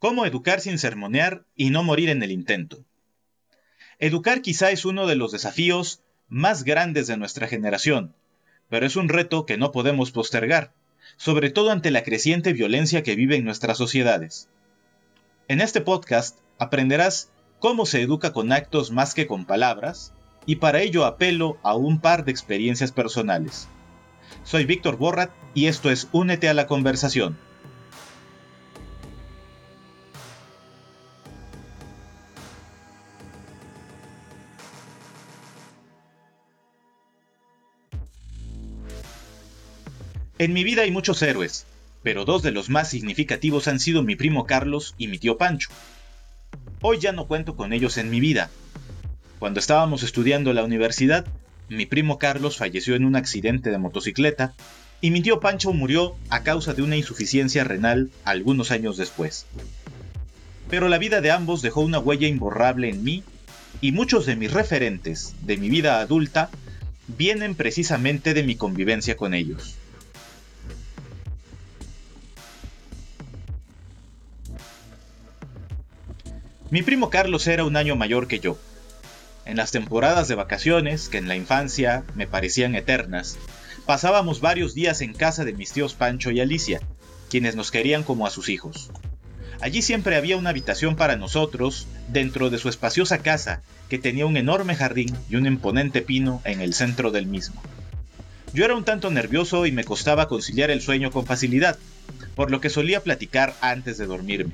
¿Cómo educar sin sermonear y no morir en el intento? Educar quizá es uno de los desafíos más grandes de nuestra generación, pero es un reto que no podemos postergar, sobre todo ante la creciente violencia que vive en nuestras sociedades. En este podcast aprenderás cómo se educa con actos más que con palabras, y para ello apelo a un par de experiencias personales. Soy Víctor Borrat y esto es Únete a la conversación En mi vida hay muchos héroes, pero dos de los más significativos han sido mi primo Carlos y mi tío Pancho. Hoy ya no cuento con ellos en mi vida. Cuando estábamos estudiando en la universidad, mi primo Carlos falleció en un accidente de motocicleta y mi tío Pancho murió a causa de una insuficiencia renal algunos años después. Pero la vida de ambos dejó una huella imborrable en mí y muchos de mis referentes de mi vida adulta vienen precisamente de mi convivencia con ellos. Mi primo Carlos era un año mayor que yo. En las temporadas de vacaciones, que en la infancia me parecían eternas, pasábamos varios días en casa de mis tíos Pancho y Alicia, quienes nos querían como a sus hijos. Allí siempre había una habitación para nosotros dentro de su espaciosa casa, que tenía un enorme jardín y un imponente pino en el centro del mismo. Yo era un tanto nervioso y me costaba conciliar el sueño con facilidad, por lo que solía platicar antes de dormirme.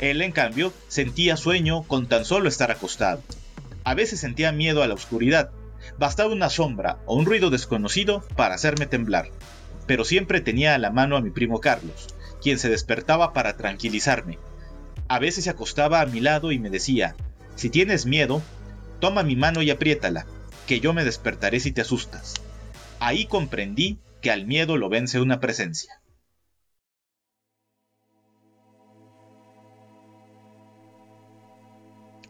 Él, en cambio, sentía sueño con tan solo estar acostado. A veces sentía miedo a la oscuridad. Bastaba una sombra o un ruido desconocido para hacerme temblar. Pero siempre tenía a la mano a mi primo Carlos, quien se despertaba para tranquilizarme. A veces se acostaba a mi lado y me decía, si tienes miedo, toma mi mano y apriétala, que yo me despertaré si te asustas. Ahí comprendí que al miedo lo vence una presencia.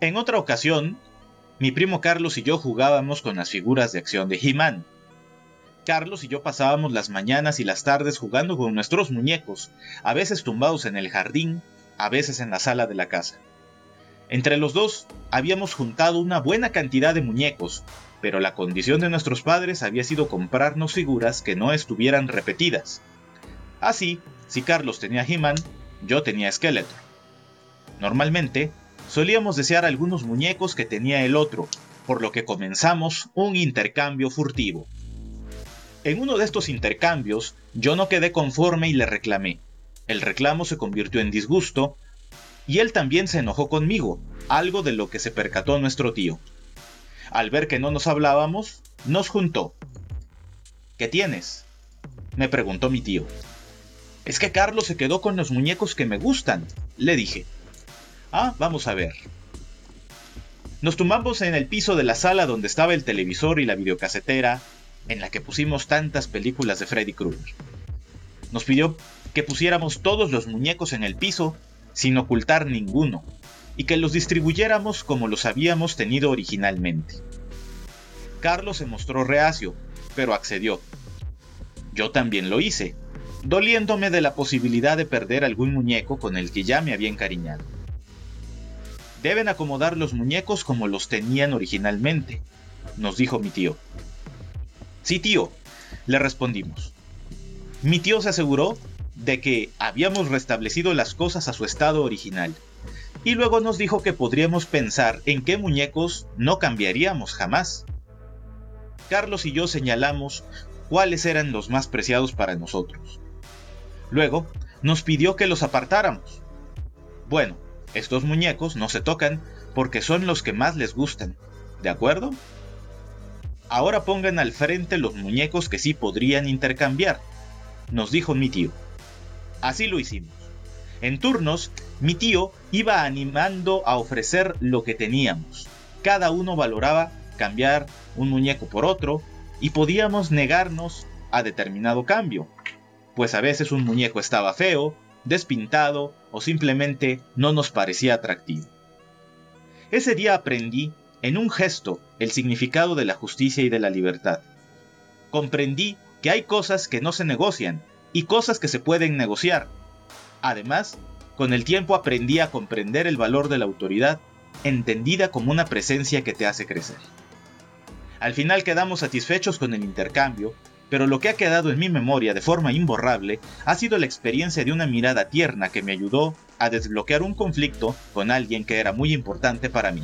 En otra ocasión, mi primo Carlos y yo jugábamos con las figuras de acción de He-Man. Carlos y yo pasábamos las mañanas y las tardes jugando con nuestros muñecos, a veces tumbados en el jardín, a veces en la sala de la casa. Entre los dos habíamos juntado una buena cantidad de muñecos, pero la condición de nuestros padres había sido comprarnos figuras que no estuvieran repetidas. Así, si Carlos tenía He-Man, yo tenía Skeletor. Normalmente, solíamos desear algunos muñecos que tenía el otro, por lo que comenzamos un intercambio furtivo. En uno de estos intercambios, yo no quedé conforme y le reclamé. El reclamo se convirtió en disgusto, y él también se enojó conmigo, algo de lo que se percató nuestro tío. Al ver que no nos hablábamos, nos juntó. ¿Qué tienes? me preguntó mi tío. Es que Carlos se quedó con los muñecos que me gustan, le dije. Ah, vamos a ver. Nos tumbamos en el piso de la sala donde estaba el televisor y la videocasetera en la que pusimos tantas películas de Freddy Krueger. Nos pidió que pusiéramos todos los muñecos en el piso sin ocultar ninguno y que los distribuyéramos como los habíamos tenido originalmente. Carlos se mostró reacio, pero accedió. Yo también lo hice, doliéndome de la posibilidad de perder algún muñeco con el que ya me había encariñado. Deben acomodar los muñecos como los tenían originalmente, nos dijo mi tío. Sí, tío, le respondimos. Mi tío se aseguró de que habíamos restablecido las cosas a su estado original, y luego nos dijo que podríamos pensar en qué muñecos no cambiaríamos jamás. Carlos y yo señalamos cuáles eran los más preciados para nosotros. Luego nos pidió que los apartáramos. Bueno, estos muñecos no se tocan porque son los que más les gustan, ¿de acuerdo? Ahora pongan al frente los muñecos que sí podrían intercambiar, nos dijo mi tío. Así lo hicimos. En turnos, mi tío iba animando a ofrecer lo que teníamos. Cada uno valoraba cambiar un muñeco por otro y podíamos negarnos a determinado cambio, pues a veces un muñeco estaba feo, despintado o simplemente no nos parecía atractivo. Ese día aprendí, en un gesto, el significado de la justicia y de la libertad. Comprendí que hay cosas que no se negocian y cosas que se pueden negociar. Además, Con el tiempo aprendí a comprender el valor de la autoridad, entendida como una presencia que te hace crecer. Al final quedamos satisfechos con el intercambio, pero lo que ha quedado en mi memoria de forma imborrable ha sido la experiencia de una mirada tierna que me ayudó a desbloquear un conflicto con alguien que era muy importante para mí.